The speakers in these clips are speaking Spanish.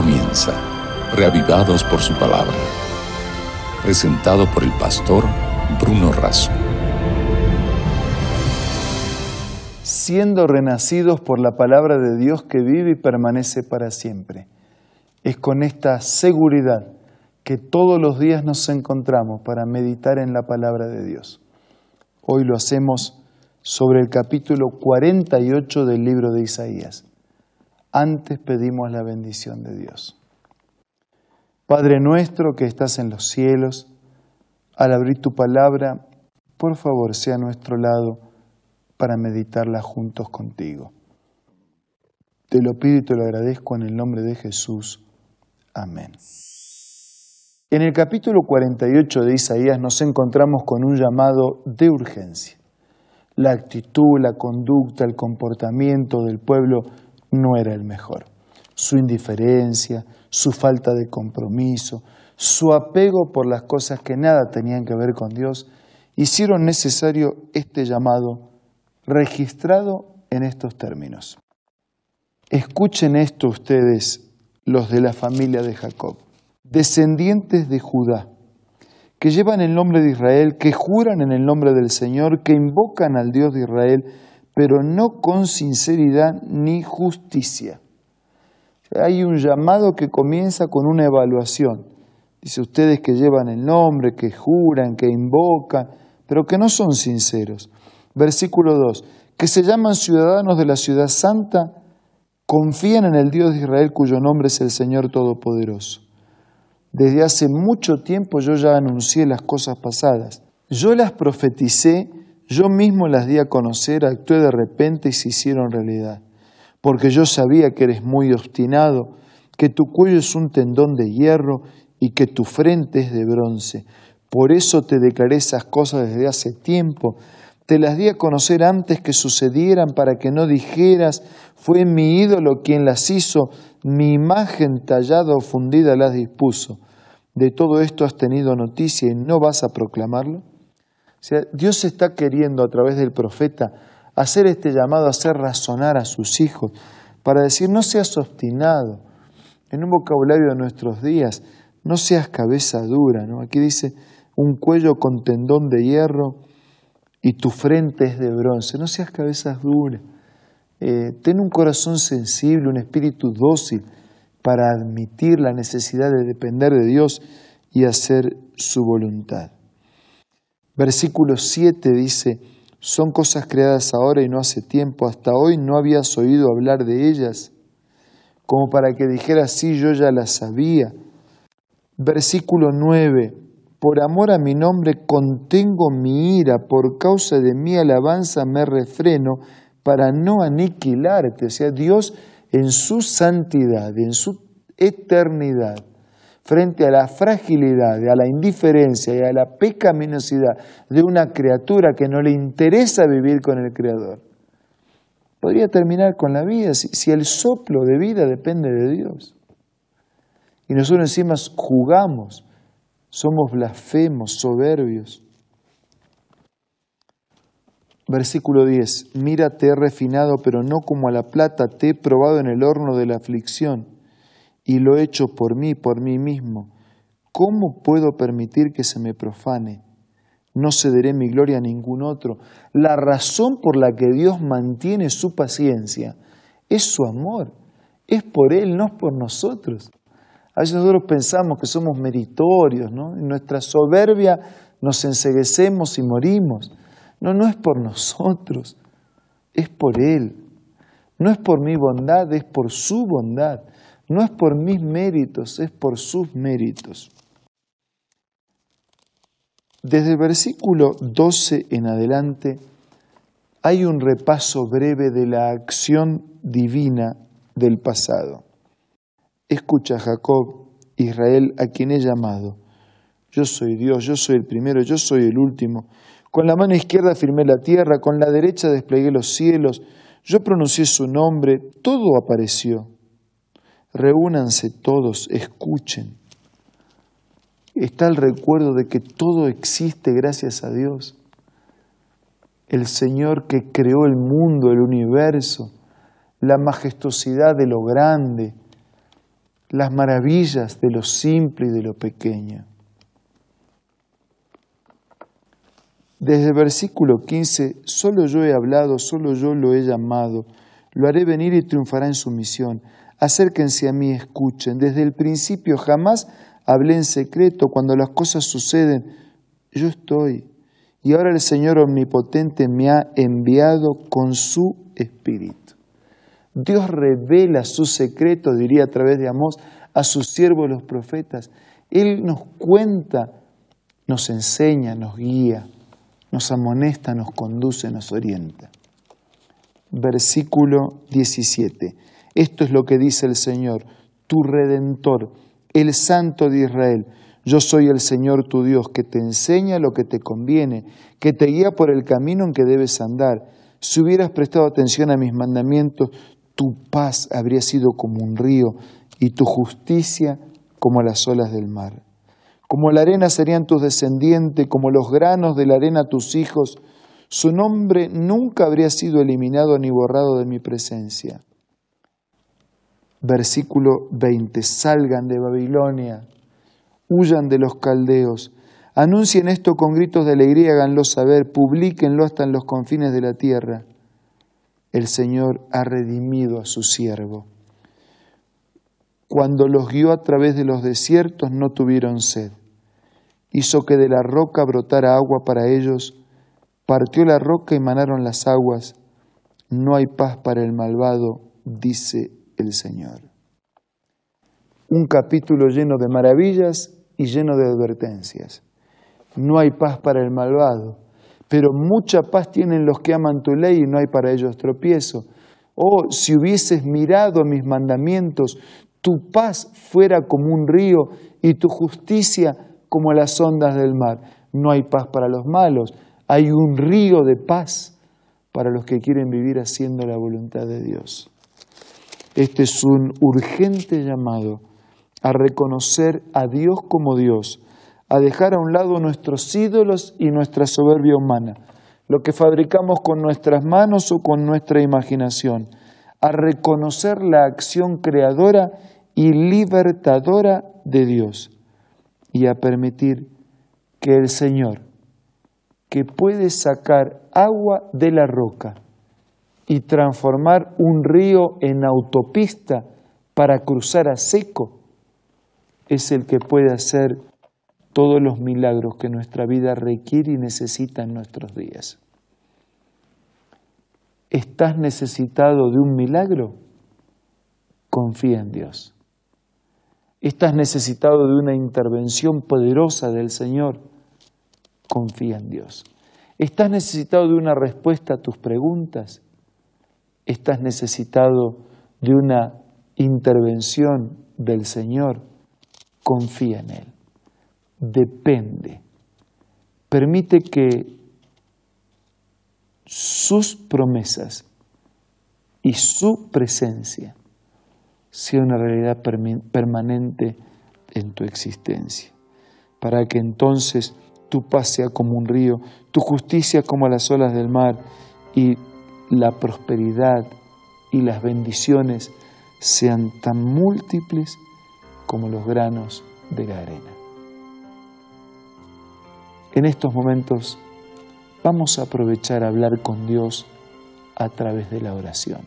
comienza, reavivados por su palabra. Presentado por el pastor Bruno Razo. Siendo renacidos por la palabra de Dios que vive y permanece para siempre. Es con esta seguridad que todos los días nos encontramos para meditar en la palabra de Dios. Hoy lo hacemos sobre el capítulo 48 del libro de Isaías. Antes pedimos la bendición de Dios. Padre nuestro que estás en los cielos, al abrir tu palabra, por favor sea a nuestro lado para meditarla juntos contigo. Te lo pido y te lo agradezco en el nombre de Jesús. Amén. En el capítulo 48 de Isaías nos encontramos con un llamado de urgencia. La actitud, la conducta, el comportamiento del pueblo no era el mejor. Su indiferencia, su falta de compromiso, su apego por las cosas que nada tenían que ver con Dios, hicieron necesario este llamado registrado en estos términos. Escuchen esto ustedes, los de la familia de Jacob, descendientes de Judá, que llevan el nombre de Israel, que juran en el nombre del Señor, que invocan al Dios de Israel, pero no con sinceridad ni justicia. Hay un llamado que comienza con una evaluación. Dice ustedes que llevan el nombre, que juran, que invocan, pero que no son sinceros. Versículo 2, que se llaman ciudadanos de la ciudad santa, confían en el Dios de Israel cuyo nombre es el Señor Todopoderoso. Desde hace mucho tiempo yo ya anuncié las cosas pasadas. Yo las profeticé yo mismo las di a conocer, actué de repente y se hicieron realidad, porque yo sabía que eres muy obstinado, que tu cuello es un tendón de hierro y que tu frente es de bronce. Por eso te declaré esas cosas desde hace tiempo, te las di a conocer antes que sucedieran para que no dijeras, fue mi ídolo quien las hizo, mi imagen tallada o fundida las dispuso. De todo esto has tenido noticia y no vas a proclamarlo. O sea, Dios está queriendo a través del profeta hacer este llamado, hacer razonar a sus hijos, para decir, no seas obstinado. En un vocabulario de nuestros días, no seas cabeza dura. ¿no? Aquí dice, un cuello con tendón de hierro y tu frente es de bronce. No seas cabeza dura. Eh, ten un corazón sensible, un espíritu dócil para admitir la necesidad de depender de Dios y hacer su voluntad. Versículo 7 dice, son cosas creadas ahora y no hace tiempo, hasta hoy no habías oído hablar de ellas, como para que dijeras, sí, yo ya las sabía. Versículo 9, por amor a mi nombre contengo mi ira, por causa de mi alabanza me refreno para no aniquilarte. O sea, Dios en su santidad, en su eternidad, frente a la fragilidad, a la indiferencia y a la pecaminosidad de una criatura que no le interesa vivir con el Creador, podría terminar con la vida si, el soplo de vida depende de Dios. Y nosotros encima jugamos, somos blasfemos, soberbios. Versículo 10, mira, te he refinado, pero no como a la plata, te he probado en el horno de la aflicción y lo he hecho por mí, por mí mismo. ¿Cómo puedo permitir que se me profane? No cederé mi gloria a ningún otro. La razón por la que Dios mantiene su paciencia es su amor. Es por Él, no es por nosotros. A veces nosotros pensamos que somos meritorios, ¿no? En nuestra soberbia nos enseguecemos y morimos. No, no es por nosotros, es por Él. No es por mi bondad, es por su bondad. No es por mis méritos, es por sus méritos. Desde el versículo 12 en adelante hay un repaso breve de la acción divina del pasado. Escucha Jacob, Israel, a quien he llamado. Yo soy Dios, yo soy el primero, yo soy el último. Con la mano izquierda firmé la tierra, con la derecha desplegué los cielos. Yo pronuncié su nombre, todo apareció reúnanse todos, escuchen. Está el recuerdo de que todo existe gracias a Dios. El Señor que creó el mundo, el universo, la majestuosidad de lo grande, las maravillas de lo simple y de lo pequeño. Desde el versículo 15, solo yo he hablado, solo yo lo he llamado, lo haré venir y triunfará en su misión. Acérquense a mí, escuchen. Desde el principio jamás hablé en secreto, cuando las cosas suceden, yo estoy. Y ahora el Señor Omnipotente me ha enviado con su Espíritu. Dios revela su secreto, diría a través de Amós, a sus siervos los profetas. Él nos cuenta, nos enseña, nos guía nos amonesta, nos conduce, nos orienta. Versículo 17. Esto es lo que dice el Señor, tu redentor, el Santo de Israel. Yo soy el Señor tu Dios, que te enseña lo que te conviene, que te guía por el camino en que debes andar. Si hubieras prestado atención a mis mandamientos, tu paz habría sido como un río y tu justicia como las olas del mar. Como la arena serían tus descendientes, como los granos de la arena tus hijos. Su nombre nunca habría sido eliminado ni borrado de mi presencia. Versículo 20. Salgan de Babilonia, huyan de los caldeos, anuncien esto con gritos de alegría, háganlo saber, publíquenlo hasta en los confines de la tierra. El Señor ha redimido a su siervo cuando los guió a través de los desiertos no tuvieron sed. Hizo que de la roca brotara agua para ellos, partió la roca y manaron las aguas. No hay paz para el malvado, dice el Señor. Un capítulo lleno de maravillas y lleno de advertencias. No hay paz para el malvado, pero mucha paz tienen los que aman tu ley y no hay para ellos tropiezo. Oh, si hubieses mirado mis mandamientos, tu paz fuera como un río y tu justicia como las ondas del mar. No hay paz para los malos, hay un río de paz para los que quieren vivir haciendo la voluntad de Dios. Este es un urgente llamado a reconocer a Dios como Dios, a dejar a un lado nuestros ídolos y nuestra soberbia humana, lo que fabricamos con nuestras manos o con nuestra imaginación, a reconocer la acción creadora y libertadora de Dios y a permitir que el Señor, que puede sacar agua de la roca y transformar un río en autopista para cruzar a seco, es el que puede hacer todos los milagros que nuestra vida requiere y necesita en nuestros días. ¿Estás necesitado de un milagro? Confía en Dios. ¿Estás necesitado de una intervención poderosa del Señor? Confía en Dios. ¿Estás necesitado de una respuesta a tus preguntas? ¿Estás necesitado de una intervención del Señor? Confía en Él. Depende. Permite que sus promesas y su presencia sea una realidad permanente en tu existencia, para que entonces tu paz sea como un río, tu justicia como las olas del mar y la prosperidad y las bendiciones sean tan múltiples como los granos de la arena. En estos momentos vamos a aprovechar a hablar con Dios a través de la oración.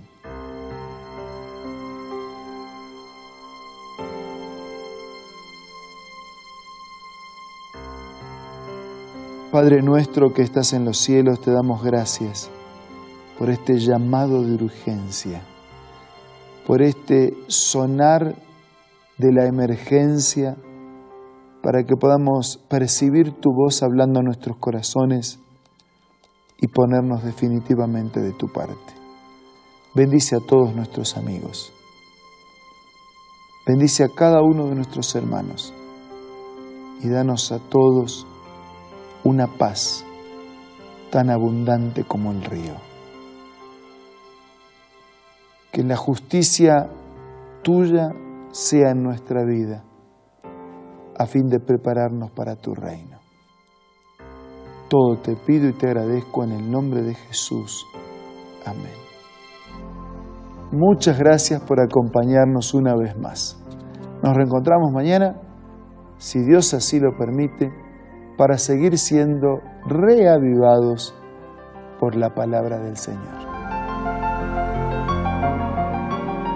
Padre nuestro que estás en los cielos, te damos gracias por este llamado de urgencia, por este sonar de la emergencia, para que podamos percibir tu voz hablando a nuestros corazones y ponernos definitivamente de tu parte. Bendice a todos nuestros amigos. Bendice a cada uno de nuestros hermanos y danos a todos una paz tan abundante como el río. Que la justicia tuya sea en nuestra vida, a fin de prepararnos para tu reino. Todo te pido y te agradezco en el nombre de Jesús. Amén. Muchas gracias por acompañarnos una vez más. Nos reencontramos mañana, si Dios así lo permite, para seguir siendo reavivados por la palabra del Señor.